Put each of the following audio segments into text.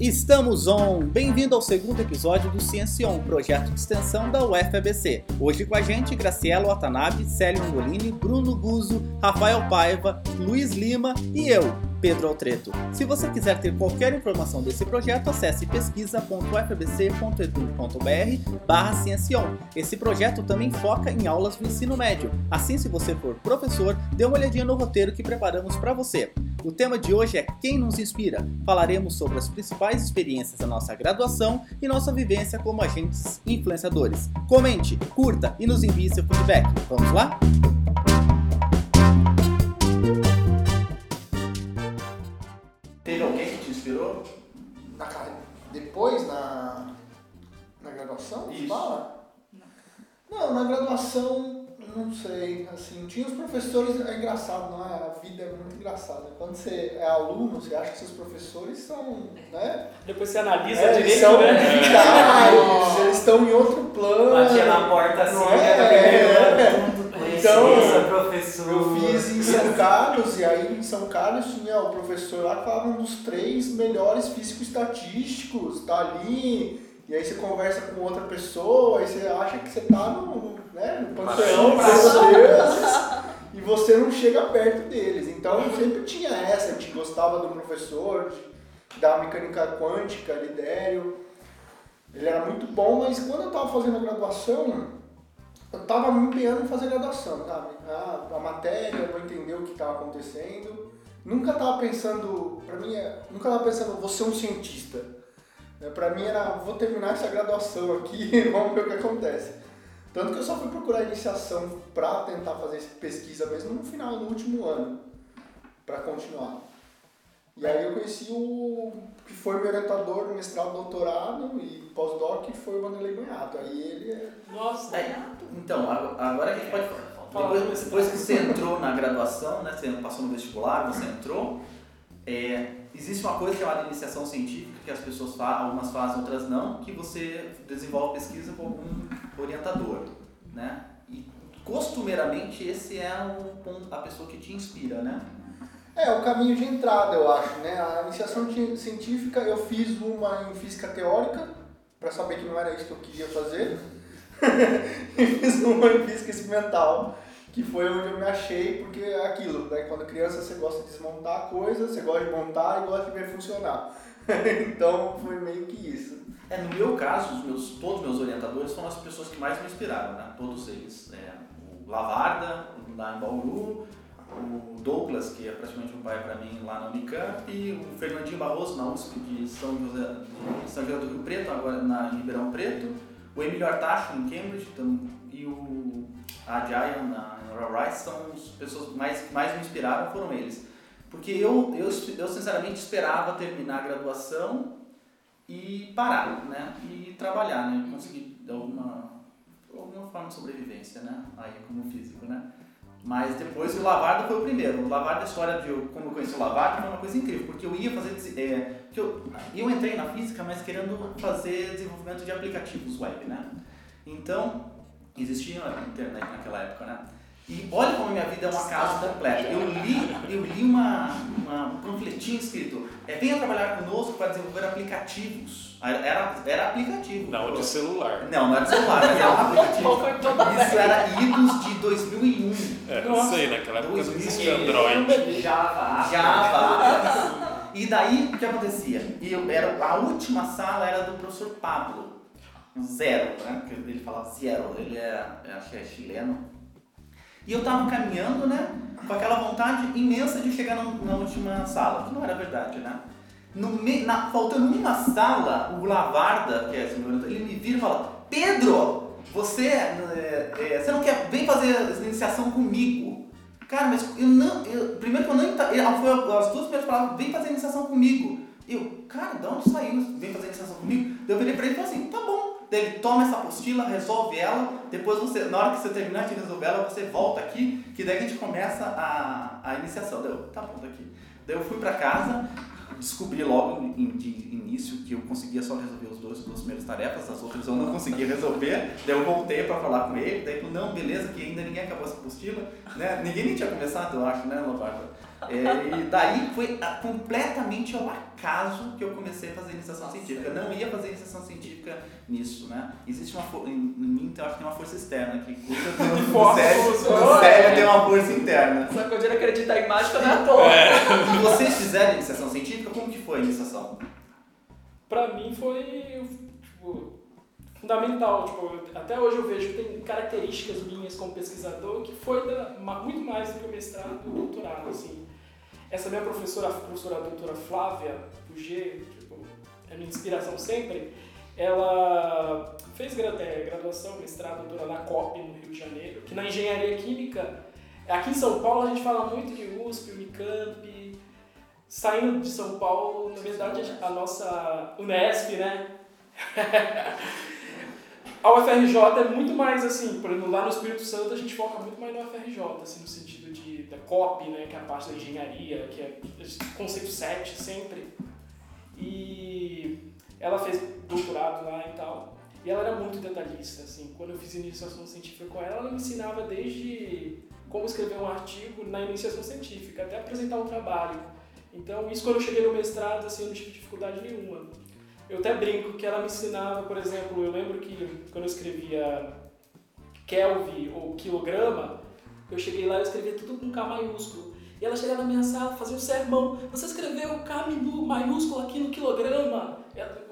Estamos on! Bem-vindo ao segundo episódio do Ciência On, projeto de extensão da UFABC. Hoje com a gente, Graciela Watanabe, Célio Angolini, Bruno Guzzo, Rafael Paiva, Luiz Lima e eu, Pedro Altreto. Se você quiser ter qualquer informação desse projeto, acesse pesquisa.fbc.edu.br barra Ciencion. Esse projeto também foca em aulas do ensino médio. Assim, se você for professor, dê uma olhadinha no roteiro que preparamos para você. O tema de hoje é Quem nos inspira? Falaremos sobre as principais experiências da nossa graduação e nossa vivência como agentes influenciadores. Comente, curta e nos envie seu feedback. Vamos lá? Teve alguém que te inspirou? Na, cara, depois, na, na graduação, Isso. fala? Não, na graduação, não sei, assim, tinha os professores, é engraçado, não é? A vida é muito engraçada. Quando você é aluno, você acha que seus professores são, né? Depois você analisa É, eles direito, são né? vitais, eles estão em outro plano. Batia na porta assim, Não é? primeiro É. ano. Então, Licença, professor. Eu fiz em São Carlos, e aí em São Carlos tinha o professor lá que falava um dos três melhores físico-estatísticos, tá ali, e aí você conversa com outra pessoa, aí você acha que você tá no, né, no panteão dos deuses, e você não chega perto deles. Então sempre tinha essa, a gente gostava do professor, da mecânica quântica, Lidério. Ele era muito bom, mas quando eu tava fazendo a graduação, eu tava me empenhando em fazer graduação, sabe? Ah, a matéria, vou entender o que estava acontecendo. Nunca tava pensando, pra mim, é- nunca tava pensando, vou ser um cientista. É, Pra mim era, vou terminar essa graduação aqui, vamos ver o que acontece. Tanto que eu só fui procurar iniciação pra tentar fazer pesquisa mesmo no final, no último ano, pra continuar. E aí eu conheci o que foi meu orientador no mestrado, doutorado e pós-doc, que foi o Vanderlei Banhato. Aí ele é Nossa, É, então, agora a gente pode Depois, depois que você entrou na graduação, né, você passou no vestibular, você entrou, é, existe uma coisa chamada iniciação científica, que as pessoas fazem, algumas fazem, outras não, que você desenvolve pesquisa com algum orientador, né? E costumeiramente esse é o, ponto- a pessoa que te inspira, né? É, o caminho de entrada, eu acho, né? A iniciação ci- científica, eu fiz uma em física teórica, para saber que não era isso que eu queria fazer. e fiz uma em física experimental, que foi onde eu me achei, porque é aquilo, né? Quando criança você gosta de desmontar coisas, você gosta de montar e gosta de ver funcionar. então foi meio que isso. É, no meu caso, os meus, todos os meus orientadores foram as pessoas que mais me inspiraram, né? Todos eles. É, o Lavarda, lá em Bauru, o Douglas, que é praticamente um pai para mim lá na Unicamp, e o Fernandinho Barroso, na USP de São José, de São José do Rio Preto, agora na Ribeirão Preto, o Emílio Artacho, em Cambridge, e o Ajayan, na na Rice, são as pessoas mais, que mais me inspiraram, foram eles. Porque eu, eu, eu sinceramente esperava terminar a graduação e parar, né? E trabalhar, né? Conseguir de alguma, alguma forma de sobrevivência, né? Aí como físico, né? Mas depois o Lavarda foi o primeiro. O Lavarda, a história de eu- como eu conheci o Lavarda foi uma coisa incrível, porque eu ia fazer. É, que eu, eu entrei na física, mas querendo fazer desenvolvimento de aplicativos web, né? Então, existia a internet naquela época, né? E olha como a minha vida é uma casa completa. Eu li, eu li uma, uma- um panfletinho escrito: é, venha trabalhar conosco para desenvolver aplicativos. Era, era aplicativo. Não, de celular. Não, não era de celular, mas era um aplicativo. Qual foi toda Isso era idos de 2001. É, não sei, naquela época não Dois existia mil Android. Java. Java. E daí, o que acontecia? Eu, era, a última sala era do professor Pablo. Um Zero, né? Porque ele falava zero, ele é, é, acho que é chileno. E eu tava caminhando, né? Com aquela vontade imensa de chegar na, na última sala, que não era verdade, né? No na, faltando uma sala, o Lavarda, que é orientador, ele me vira e fala: Pedro, você, é, é, você não quer vem fazer iniciação comigo? Cara, mas eu não. Eu, primeiro que eu não. foi as duas primeiras palavras: vem fazer iniciação comigo. Eu, cara, de onde saiu? Vem fazer iniciação comigo? Daí eu virei pra ele e falei assim: tá bom. Daí ele toma essa apostila, resolve ela, depois você, na hora que você terminar de resolver ela, você volta aqui, que daí a gente começa a, a iniciação. Daí eu, tá tá aqui. Daí eu fui pra casa, descobri logo em- de início que eu conseguia só resolver os dois, duas primeiras tarefas, as outras eu não conseguia resolver. Daí eu voltei pra falar com ele, daí ele falou, não, beleza, que ainda ninguém acabou essa apostila, né? Ninguém nem tinha começado, eu acho, né, Lobato? É, e daí foi completamente ao acaso que eu comecei a fazer iniciação científica. Eu não ia fazer iniciação científica nisso, né? Existe uma força, em, em mim então, eu acho que tem uma força externa que cuida do, do Força, cérebro, tem uma força interna. Só que eu ele acredita em mágica não é à toa. E vocês fizeram iniciação científica, como que foi a iniciação? Pra mim foi tipo, fundamental. Tipo, até hoje eu vejo que tem características minhas como pesquisador que foi da- muito mais do que o mestrado e o doutorado. Assim. Essa minha professora, a professora doutora Flávia Puget, tipo, é minha inspiração sempre, ela fez é, graduação, mestrado, doutorado na COP, no Rio de Janeiro, que na engenharia química, aqui em São Paulo a gente fala muito de USP, Unicamp, saindo de São Paulo, na verdade a nossa Unesp, né? a UFRJ é muito mais assim, por exemplo, lá no Espírito Santo a gente foca muito mais na UFRJ, assim, no sentido de, da COP, né, que é a parte da engenharia, que é conceito 7 sempre. E ela fez doutorado lá e tal. E ela era muito detalhista, assim. Quando eu fiz iniciação científica com ela, ela me ensinava desde como escrever um artigo na iniciação científica, até apresentar um trabalho. Então, isso quando eu cheguei no mestrado, assim, eu não tive dificuldade nenhuma. Eu até brinco que ela me ensinava, por exemplo, eu lembro que quando eu escrevia Kelvin ou quilograma, eu cheguei lá e escrevia tudo com K maiúsculo. E ela chegava na minha sala, fazia um sermão. Você escreveu K maiúsculo aqui no quilograma.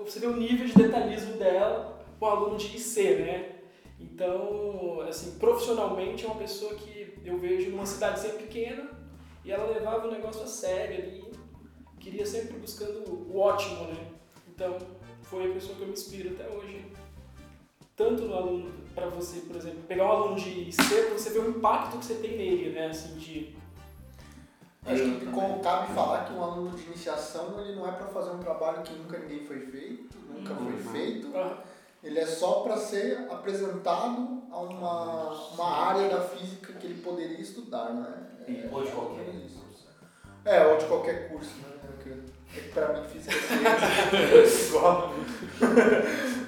Você vê o nível de detalhismo dela com o aluno de IC, né? Então, assim, profissionalmente é uma pessoa que eu vejo numa cidade sempre pequena e ela levava o negócio a sério ali, queria sempre buscando o ótimo, né? Então, foi a pessoa que eu me inspiro até hoje. Tanto no aluno, para você, por exemplo, pegar um aluno de pra você ver o impacto que você tem nele, né? Assim, de Acho que com- cabe falar que um aluno de iniciação ele não é para fazer um trabalho que nunca ninguém foi feito, nunca foi Uhum. feito. Ah, Ele é só para ser apresentado a uma, uma área da física que ele poderia estudar, né? É, Ou de qualquer é curso. É, ou de qualquer curso, né? É que pra mim física é igual.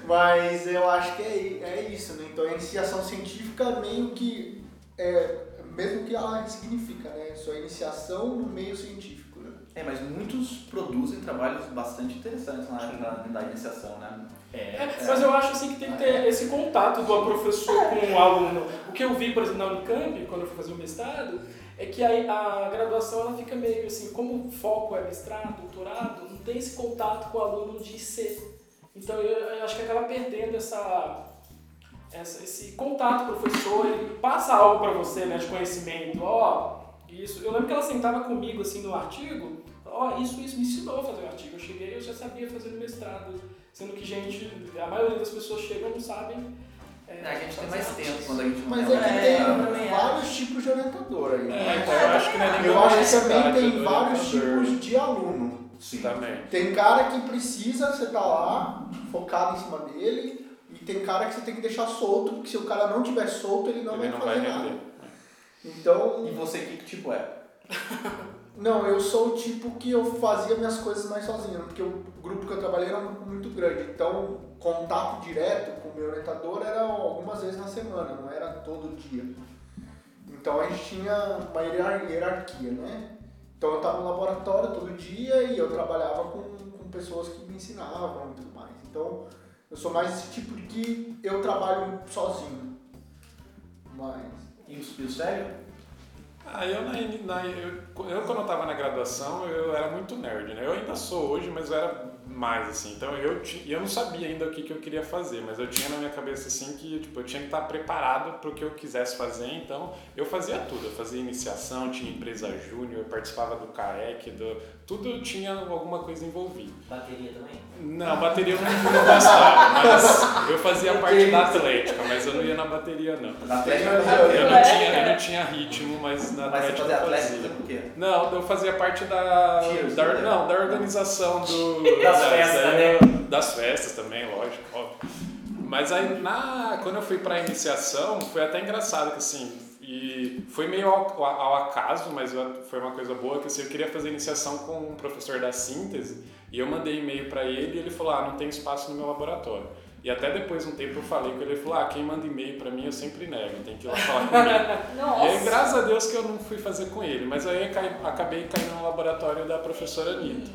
Mas eu acho que é, é isso, né? Então a iniciação científica meio que é, mesmo que ela significa, né? Sua iniciação no meio científico, né? É, mas muitos produzem trabalhos bastante interessantes na área da, da iniciação, né? É, mas eu acho assim que tem que ter esse contato do professor com o aluno. O que eu vi, por exemplo, na Unicamp, quando eu fui fazer o mestrado, é que a, a graduação ela fica meio assim, como o foco é mestrado, doutorado, não tem esse contato com o aluno de IC. Então eu, eu acho que acaba perdendo essa, essa- esse contato o professor, ele passa algo para você, né, de conhecimento. Ó, isso. Eu lembro que ela sentava comigo assim no artigo, ó, isso, isso me ensinou a fazer o artigo. Eu cheguei, eu já sabia fazer no mestrado. Sendo que, gente, a maioria das pessoas chegam não sabem. É, A gente tem mais artigos. tempo quando a gente Mas é que É, tem também vários tipos de orientador aí. É, então eu acho que é Eu acho que também tem vários tipos de aluno. Sim. Também. Tem cara que precisa, você tá lá, focado em cima dele, e tem cara que você tem que deixar solto, porque se o cara não tiver solto, ele não Ele vai não fazer vai nada. render. Então, E você, que tipo é? não, eu sou o tipo que eu fazia minhas coisas mais sozinho, porque o grupo que eu trabalhei era muito grande. Então, contato direto com o meu orientador era algumas vezes na semana, não era todo dia. Então a gente tinha uma hierar- hierarquia, né? Então eu estava no laboratório todo dia e eu trabalhava com, com pessoas que me ensinavam e tudo mais. Então eu sou mais esse tipo de que eu trabalho sozinho. Mas. E o, e o sério? Ah, eu, na, na- eu, eu quando eu tava na graduação, eu era muito nerd, né? Eu ainda sou hoje, mas eu era mais, assim. Então eu, eu não sabia ainda o que, que eu queria fazer, mas eu tinha na minha cabeça, assim, que tipo, eu tinha que estar preparado para o que eu quisesse fazer. Então eu fazia tudo. Eu fazia iniciação, tinha empresa júnior, eu participava do CAEC, do, tudo tinha alguma coisa envolvida. Bateria também? Não, bateria eu não, não gostava, mas eu fazia parte da atlética, mas eu não ia na bateria, não. Na Atlética Eu não tinha, eu não tinha ritmo, mas na Mas você Atlética fazia eu Atlética fazia. por quê? Não, eu fazia parte da, Cheers, da né? não, da organização do Das da- festas, da- né? Das festas também, lógico, óbvio. Mas aí, na, quando eu fui para a iniciação, foi até engraçado que assim, e foi meio ao, ao acaso, mas foi uma coisa boa que assim, eu queria fazer iniciação com um professor da síntese e eu mandei e-mail para ele e ele falou: "Ah, não tem espaço no meu laboratório". E até depois um tempo eu falei com ele, ele falou: "Ah, quem manda e-mail para mim eu sempre nego, tem que ir lá falar comigo". Nossa. E aí, graças a Deus que eu não fui fazer com ele, mas aí acabei caindo no laboratório da professora Anitta.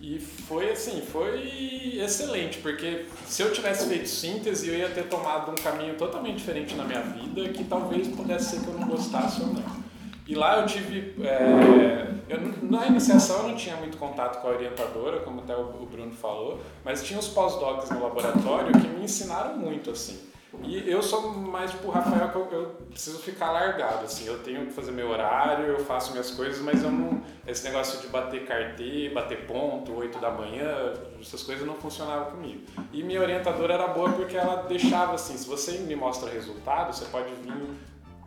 E foi assim, foi excelente, porque se eu tivesse feito síntese, eu ia ter tomado um caminho totalmente diferente na minha vida, que talvez pudesse ser que eu não gostasse ou não. E lá eu tive. é, eu na iniciação eu não tinha muito contato com a orientadora, como até o o Bruno falou, mas tinha os pós-docs no laboratório que me ensinaram muito, assim. E eu sou mais tipo o Rafael, que eu, preciso ficar largado, assim. Eu tenho que fazer meu horário, eu faço minhas coisas, mas eu não. Esse negócio de bater cartê, bater ponto, 8 da manhã, essas coisas não funcionavam comigo. E minha orientadora era boa porque ela deixava assim: se você me mostra resultado, você pode vir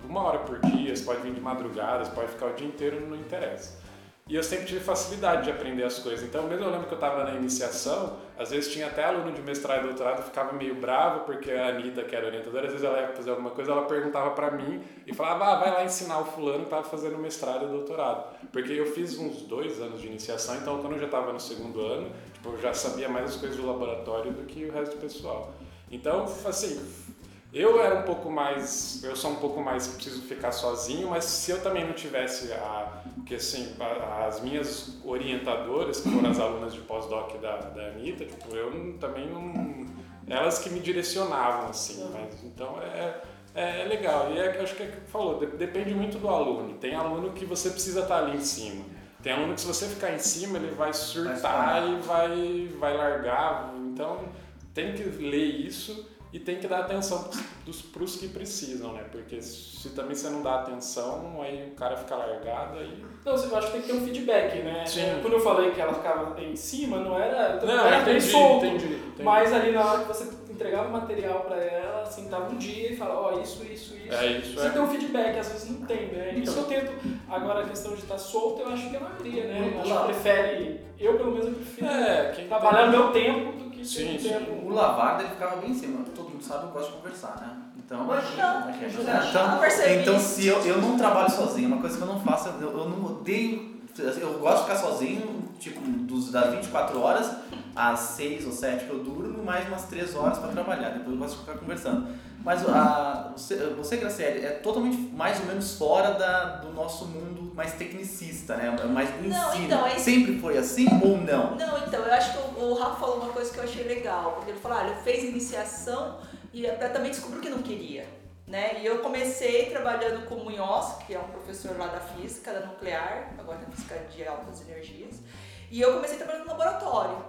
uma hora por dia, você pode vir de madrugada, você pode ficar o dia inteiro, não interessa. E eu sempre tive facilidade de aprender as coisas. Então, mesmo eu lembro que eu estava na iniciação, às vezes tinha até aluno de mestrado e doutorado ficava meio bravo, porque a Anitta, que era orientadora, às vezes ela ia fazer alguma coisa, ela perguntava para mim e falava, ah, vai lá ensinar o fulano que estava fazendo mestrado e doutorado. Porque eu fiz uns dois anos de iniciação, então quando eu já estava no segundo ano, tipo, eu já sabia mais as coisas do laboratório do que o resto do pessoal. Então, assim, eu era um pouco mais, eu sou um pouco mais preciso ficar sozinho, mas se eu também não tivesse a, que assim, a- as minhas orientadoras, que foram as alunas de pós-doc da, da Anitta, tipo, eu não- também não, elas que me direcionavam assim, mas então é é, é legal. E é, acho que é o que falou, de- depende muito do aluno. Tem aluno que você precisa estar ali em cima. Tem aluno que se você ficar em cima, ele vai surtar e vai vai largar. Então, tem que ler isso e tem que dar atenção para os que precisam, né? Porque se também você não dá atenção, aí o cara fica largado aí. Não, eu acho que tem que ter um feedback, né? Sim. É, Quando eu falei que ela ficava em cima, não era. Não, era bem entendi, solto. entendi, entendi. Mas ali na hora que você entregava o material pra ela, sentava um dia e falava, ó, isso, isso, isso. É isso, Você é. tem um feedback, às vezes não tem, né? Então. Isso eu tento. Agora a questão de estar solto, eu acho que é a maioria, né? Eu acho que prefere. Eu, pelo menos, eu prefiro É, quem trabalhar no tem- meu tempo do que Sim, ter sim. tempo. O Lavarda ele ficava bem em cima. Todo mundo sabe, eu gosto de conversar, né? Então, Imagina, É, imagina. então, Eu percebi então isso. se eu, eu não trabalho sozinho, uma coisa que eu não faço, eu, eu não odeio. Eu gosto de ficar sozinho, tipo, dos, das 24 horas, às 6 ou 7 que eu durmo, mais umas 3 horas para trabalhar. Depois eu gosto de ficar conversando. Mas a, você, você, Graciele, é totalmente mais ou menos fora da, do nosso mundo mais tecnicista, né? Mais do Não, ensino. então, é isso- Sempre foi assim ou não? Não, então, eu acho que o, o Rafa falou uma coisa que eu achei legal, porque ele falou, olha, fez iniciação e até também descobriu que não queria. Né? E eu comecei trabalhando com o Munhoz, que é um professor lá da física, da nuclear, agora na física de altas energias. E eu comecei trabalhando no laboratório.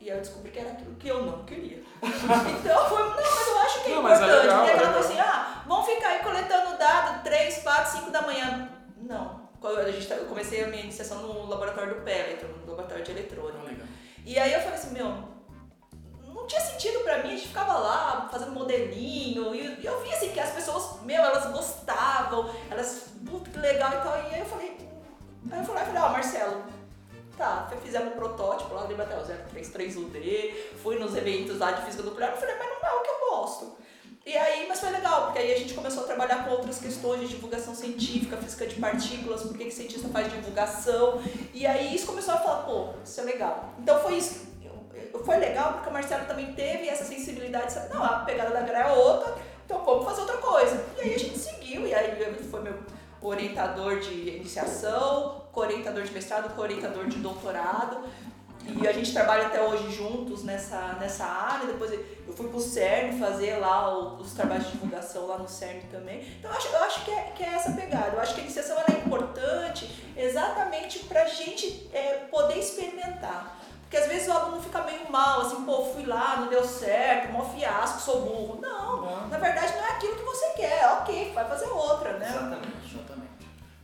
E aí eu descobri que era aquilo que eu não queria. Então foi, não, mas eu acho que é Não, é importante. legal, Tem é aquela legal. coisa assim, ah, vamos ficar aí coletando dado 3, 4, 5 da manhã. Não. A gente, tá- eu comecei a minha iniciação no laboratório do Péletro, no laboratório de eletrônica. legal. E aí eu falei assim, meu, tinha sentido pra mim, a gente ficava lá fazendo modelinho, e eu via assim que as pessoas, meu, elas gostavam, elas, que legal e tal, e aí eu falei, aí eu falei, ó, Marcelo, tá, fizemos um protótipo lá do Libatel 033UD, fui nos eventos lá de física nuclear, eu falei, mas não é o que eu gosto. E aí, mas foi legal, porque aí a gente começou a trabalhar com outras questões de divulgação científica, física de partículas, por que que cientista faz divulgação. E aí isso começou a falar, pô, isso é legal. Então foi isso. Foi legal porque o Marcelo também teve essa sensibilidade, sabe? Não, a pegada da Gra é outra, então vamos fazer outra coisa. E aí a gente seguiu, e aí ele foi meu orientador de iniciação, co-orientador de mestrado, co-orientador de doutorado. E a gente trabalha até hoje juntos nessa, nessa área. Depois eu fui pro CERN fazer lá os trabalhos de divulgação lá no CERN também. Então eu acho, eu acho que, é, que é essa pegada. Eu acho que a iniciação é importante exatamente pra gente é, poder experimentar. Porque às vezes o aluno fica meio mal, assim, pô, fui lá, não deu certo, mó fiasco, sou burro. Não, Não. na verdade não é aquilo que você quer. Ok, vai fazer outra, né? Exatamente, exatamente.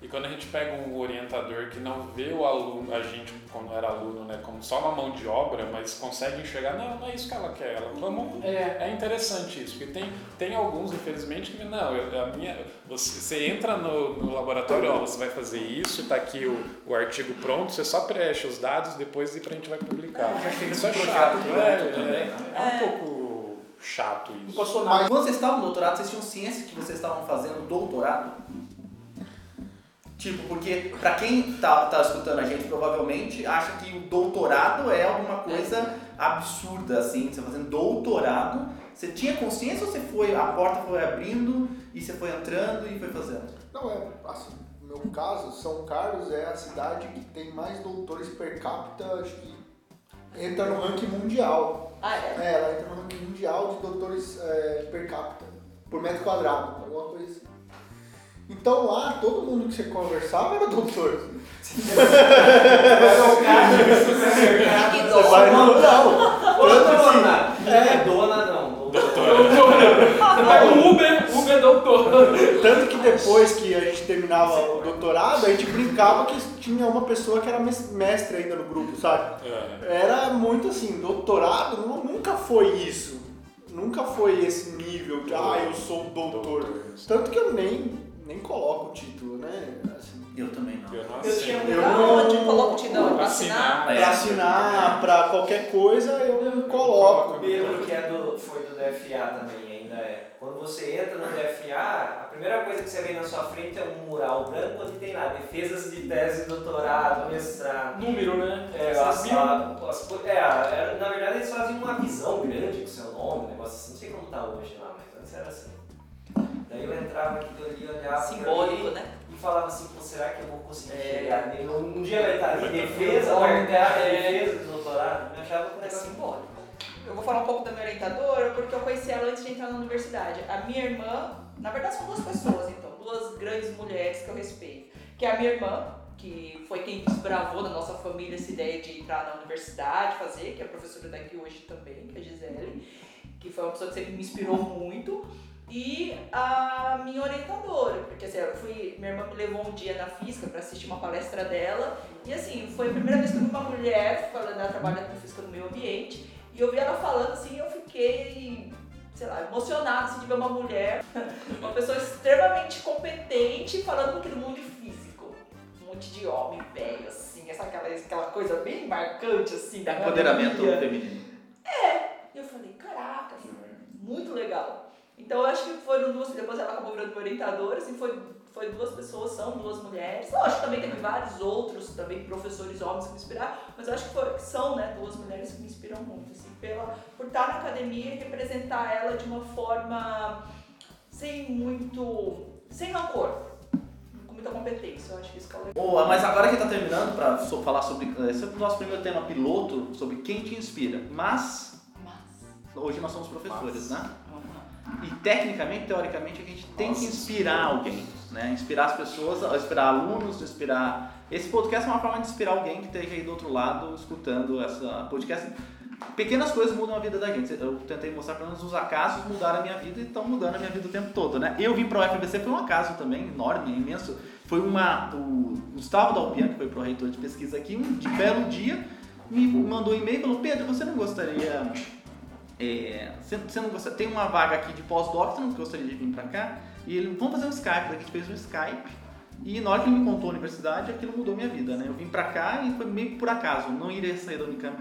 E quando a gente pega um orientador que não vê o aluno, a gente quando era aluno, né, como só uma mão de obra, mas consegue enxergar, não, não é isso que ela quer, ela vamos É. é interessante isso, porque tem, tem alguns, infelizmente, que não, eu, a minha, você, você entra no, no laboratório, ó, você vai fazer isso, tá aqui o, o artigo pronto, você só preenche os dados, depois e a gente vai publicar. Chega Isso é chato, é, pronto também, é, né? é um pouco chato Não isso. posso sonar. Mas- Quando vocês estavam no doutorado, vocês tinham ciência que vocês estavam fazendo doutorado? Tipo, porque pra quem tá, tá escutando a gente, provavelmente acha que o doutorado é alguma coisa absurda, assim, você fazendo doutorado. Você tinha consciência ou você foi, a porta foi abrindo e você foi entrando e foi fazendo? Não, é assim, no meu caso, São Carlos é a cidade que tem mais doutores per capita, acho que entra no ranking mundial. Ah, é? É, ela entra no ranking mundial de doutores é, per capita, por metro quadrado, alguma coisa assim. Então lá, todo mundo que você conversava era doutor. Que Você vai no não. Ô, Tanto assim, dona! É dona não. Você vai no Uber, Uber doutor. Tanto que depois que a gente terminava o doutorado, a gente brincava que tinha uma pessoa que era mes- mestre ainda no grupo, sabe? É. Era muito assim, doutorado nu- nunca foi isso. Nunca foi esse nível de, ah, eu sou doutor. Tanto que eu nem, nem coloco o título, né? Assim, Eu também não. Eu não Eu tinha. Eu Pra onde? Coloca o tidão pra Assinar. assinar? É. pra assinar, pra qualquer coisa, eu coloco. O Pedro, que é do, foi do DFA também, ainda é. Quando você entra no DFA, a primeira coisa que você vê na sua frente é um mural branco onde tem lá defesas de tese, doutorado, mestrado. Número, né? É, as, a- as é, na verdade eles faziam uma visão grande com seu nome, um negócio assim, não sei como tá hoje lá, mas antes era assim. Daí eu entrava aqui ali, olhava Simbólico, né? e falava assim, pô, será que eu vou conseguir É. chegar nele? Um dia vai estar ali, defesa, marcar, defesa do doutorado, eu achava que É negócio simbólico. Eu vou falar um pouco da minha orientadora, porque eu conheci ela antes de entrar na universidade. A minha irmã, na verdade são duas pessoas, então, duas grandes mulheres que eu respeito. Que é a minha irmã, que foi quem desbravou na nossa família essa ideia de entrar na universidade, fazer, que é a professora daqui hoje também, que é a Gisele, que foi uma pessoa que sempre me inspirou muito. E a minha orientadora, porque assim, eu fui, minha irmã me levou um dia na física para assistir uma palestra dela, e assim, foi a primeira vez que eu vi uma mulher falando, ela trabalha com física no meio ambiente, e eu vi ela falando assim, eu fiquei, sei lá, emocionada assim, de ver uma mulher, uma pessoa extremamente competente falando pouquinho do mundo físico. Um monte de homem velho, assim, essa, aquela, aquela coisa bem marcante, assim, da Empoderamento feminino. E eu falei, caraca, muito legal. Então eu acho que foram duas, depois ela acabou virando orientadora, assim, foi, foi duas pessoas, são duas mulheres. Lógico, também teve vários outros, também professores homens que me inspiraram, mas eu acho que, foi, que são, né, duas mulheres que me inspiram muito, assim, pela, por estar na academia e representar ela de uma forma sem muito, sem rancor, com muita competência, eu acho que isso que é o legal. Boa, mas agora que tá terminando para falar sobre. Esse é o nosso primeiro tema piloto, sobre quem te inspira. Mas, Mas, hoje nós somos professores, Mas. né? E tecnicamente, teoricamente, a gente tem que inspirar alguém, né? Inspirar as pessoas, inspirar alunos, inspirar. Esse podcast é uma forma de inspirar alguém que esteja aí do outro lado escutando essa podcast. Pequenas coisas mudam a vida da gente. Eu tentei mostrar pelo menos os acasos mudaram a minha vida e estão mudando a minha vida o tempo todo, né? Eu vim para o UFBC foi um acaso também enorme, imenso. Foi uma o Gustavo Dalpian, que foi pro reitor de pesquisa aqui, um de belo dia me mandou um e-mail e falou: "Pedro, você não gostaria é, você, você não gosta, tem uma vaga aqui de pós-doc, você não gostaria de vir pra cá? E ele, vamos fazer um Skype, daqui a gente fez um Skype. E na hora que ele me contou a universidade, aquilo mudou minha vida, né? Eu vim pra cá e foi meio por acaso, não iria sair da Unicamp.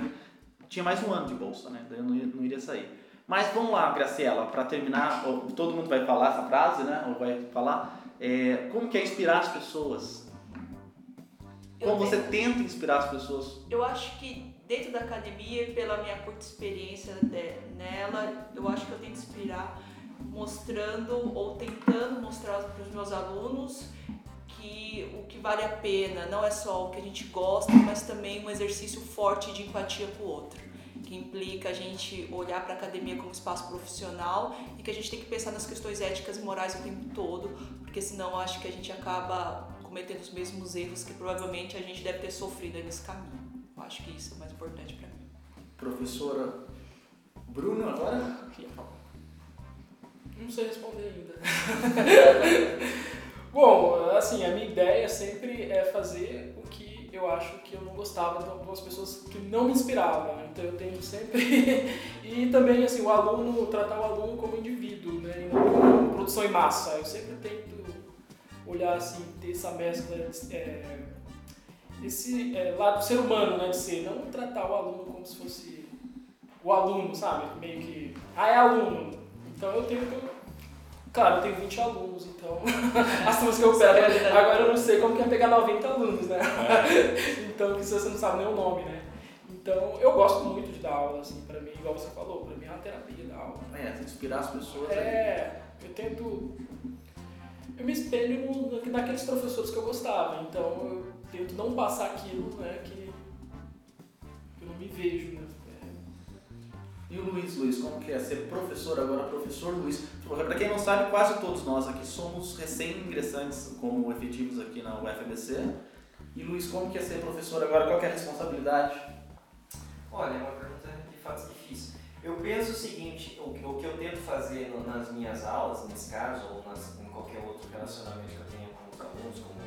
Tinha mais um ano de bolsa, né? Daí eu não, não iria sair. Mas vamos lá, Graciela, para terminar, todo mundo vai falar essa frase, né? Ou vai falar. é, como que é inspirar as pessoas? Eu Como você tenho- tenta inspirar as pessoas? Eu acho que dentro da academia, pela minha curta experiência de- nela, eu acho que eu tento inspirar mostrando ou tentando mostrar para os meus alunos que o que vale a pena não é só o que a gente gosta, mas também um exercício forte de empatia com o outro, que implica a gente olhar para a academia como espaço profissional e que a gente tem que pensar nas questões éticas e morais o tempo todo, porque senão acho que a gente acaba cometendo os mesmos erros que provavelmente a gente deve ter sofrido nesse caminho. Acho que isso é o mais importante para mim. Professora Bruno, agora? Não sei responder ainda. Bom, assim, a minha ideia sempre é fazer o que eu acho que eu não gostava de algumas pessoas que não me inspiravam. Então eu tento sempre. e também, assim, o aluno, tratar o aluno como indivíduo, né? E não como produção em massa. Eu sempre tento olhar, assim, ter essa mescla. É, esse é, lado do ser humano, né? De ser, não tratar o aluno como se fosse o aluno, sabe? Meio que. Ah, é aluno. Então eu tenho. Claro, eu tenho 20 alunos, então as turmas que eu pego. Agora eu não sei como que é pegar 90 alunos, né? então, que se você não sabe nem o nome, né? Então, eu gosto muito de dar aula, assim, pra mim, igual você falou, pra mim é uma terapia dar aula. É, inspirar as pessoas. É, eu tento. Eu me espelho no, naqueles professores que eu gostava, então eu tento não passar aquilo, né, que eu não me vejo, né? E o Luiz, Luiz, como que é ser professor agora, professor Luiz? Para quem não sabe, quase todos nós aqui somos recém-ingressantes como efetivos aqui na UFBC. E Luiz, como que é ser professor agora? Qual que é a responsabilidade? Olha, é uma pergunta de fato difícil. Eu penso o seguinte, o que, o que eu tento fazer no- nas minhas aulas, nesse caso, ou nas, em qualquer outro relacionamento que eu tenha com os alunos, como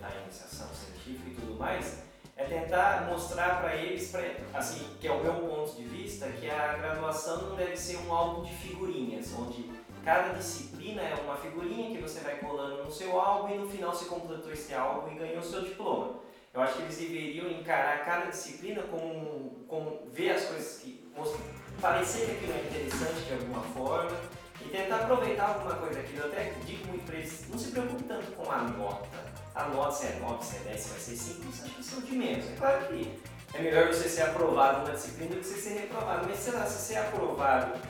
orientar a iniciação científica e tudo mais, é tentar mostrar para eles, pra, assim, que é o meu ponto de vista, que a graduação não deve ser um álbum de figurinhas, onde cada disciplina é uma figurinha que você vai colando no seu álbum e no final você completou esse álbum e ganhou o seu diploma. Eu acho que eles deveriam encarar cada disciplina como, como ver as coisas que mostram, parecer que aquilo é interessante de alguma forma e tentar aproveitar alguma coisa daquilo. Eu até digo muito para eles, não se preocupe tanto com a nota. A nota, se é 9, se é 10, se vai ser 5, isso acho que são de menos. É claro que é melhor você ser aprovado numa disciplina do que você ser reprovado, mas sei lá, se ser aprovado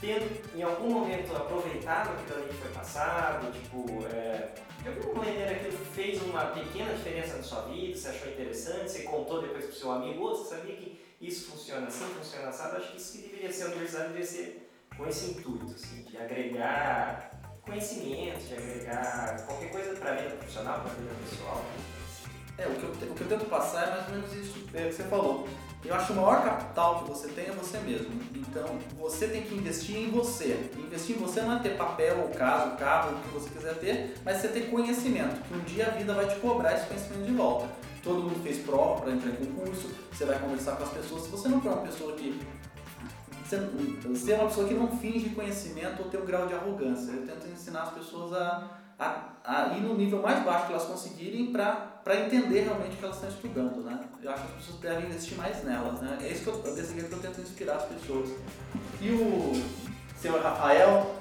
tendo em algum momento aproveitado aquilo ali que foi passado, tipo, é, de alguma maneira aquilo fez uma pequena diferença na sua vida, você achou interessante, você contou depois pro seu amigo, "Ô, você sabia que isso funciona assim, funciona eu acho que isso que deveria ser a universidade, deveria ser com esse intuito, assim, de agregar conhecimento, de agregar qualquer coisa para a vida profissional, para a vida pessoal. É, o que, eu, o que eu tento passar é mais ou menos isso é, que você falou. Eu acho o maior capital que você tem é você mesmo. Então, você tem que investir em você. Investir em você não é ter papel, ou casa, ou carro, o que você quiser ter, mas você ter conhecimento, que um dia a vida vai te cobrar esse conhecimento de volta. Todo mundo fez prova para entrar em concurso, você vai conversar com as pessoas. Se você não for uma pessoa que você, é uma pessoa que não finge conhecimento ou tem um grau de arrogância. Eu tento ensinar as pessoas a, a, a ir no nível mais baixo que elas conseguirem para entender realmente o que elas estão estudando. Né? Eu acho que as pessoas devem investir mais nelas. Né? É isso que eu, desse jeito que eu tento inspirar as pessoas. E o senhor Rafael,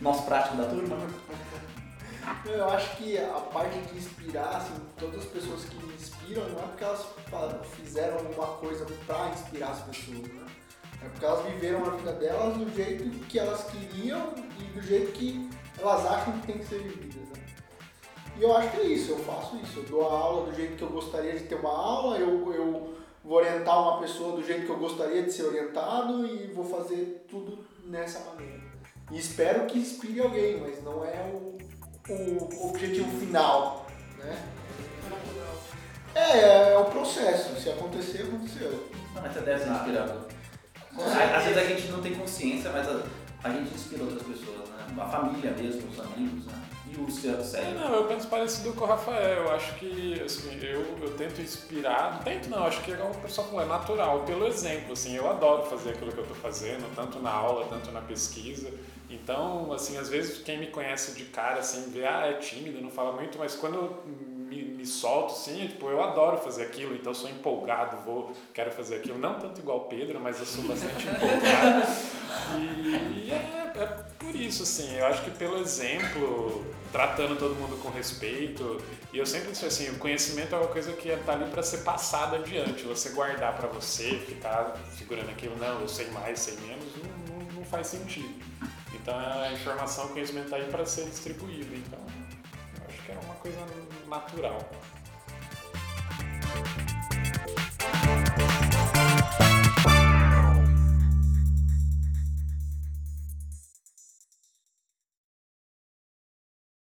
nosso prático da turma, Eu acho que a parte de inspirar, assim, todas as pessoas que me inspiram, não é porque elas fizeram alguma coisa pra inspirar as pessoas, né? É porque elas viveram a vida delas do jeito que elas queriam e do jeito que elas acham que tem que ser vividas, né? E eu acho que é isso, eu faço isso. Eu dou a aula do jeito que eu gostaria de ter uma aula, eu, eu vou orientar uma pessoa do jeito que eu gostaria de ser orientado e vou fazer tudo nessa maneira. E espero que inspire alguém, mas não é o, o objetivo final, né? É, é o processo. Se acontecer, aconteceu. não, mas você deve ser inspirador. Às vezes a gente não tem consciência, mas a, a gente inspira outras pessoas, né? A família mesmo, os amigos, né? E o seu É, sério. não, eu penso parecido com o Rafael. Eu acho que, assim, eu, eu tento inspirar. Não tento, não. Acho que é como o pessoal falou, é natural, pelo exemplo. Assim, eu adoro fazer aquilo que eu estou fazendo, tanto na aula, tanto na pesquisa. Então, assim, às vezes quem me conhece de cara, assim, vê, ah, é tímido, não fala muito, mas quando eu me, me solto, assim, tipo, eu adoro fazer aquilo, então sou empolgado, vou, quero fazer aquilo. Não tanto igual Pedro, mas eu sou bastante empolgado. E, e é, é por isso, assim, eu acho que pelo exemplo, tratando todo mundo com respeito, e eu sempre disse assim, o conhecimento é uma coisa que está ali para ser passada adiante, você guardar para você, ficar segurando aquilo, não, eu sei mais, sei menos, não, não, não faz sentido. Então a informação, o conhecimento está aí para ser distribuído, então natural.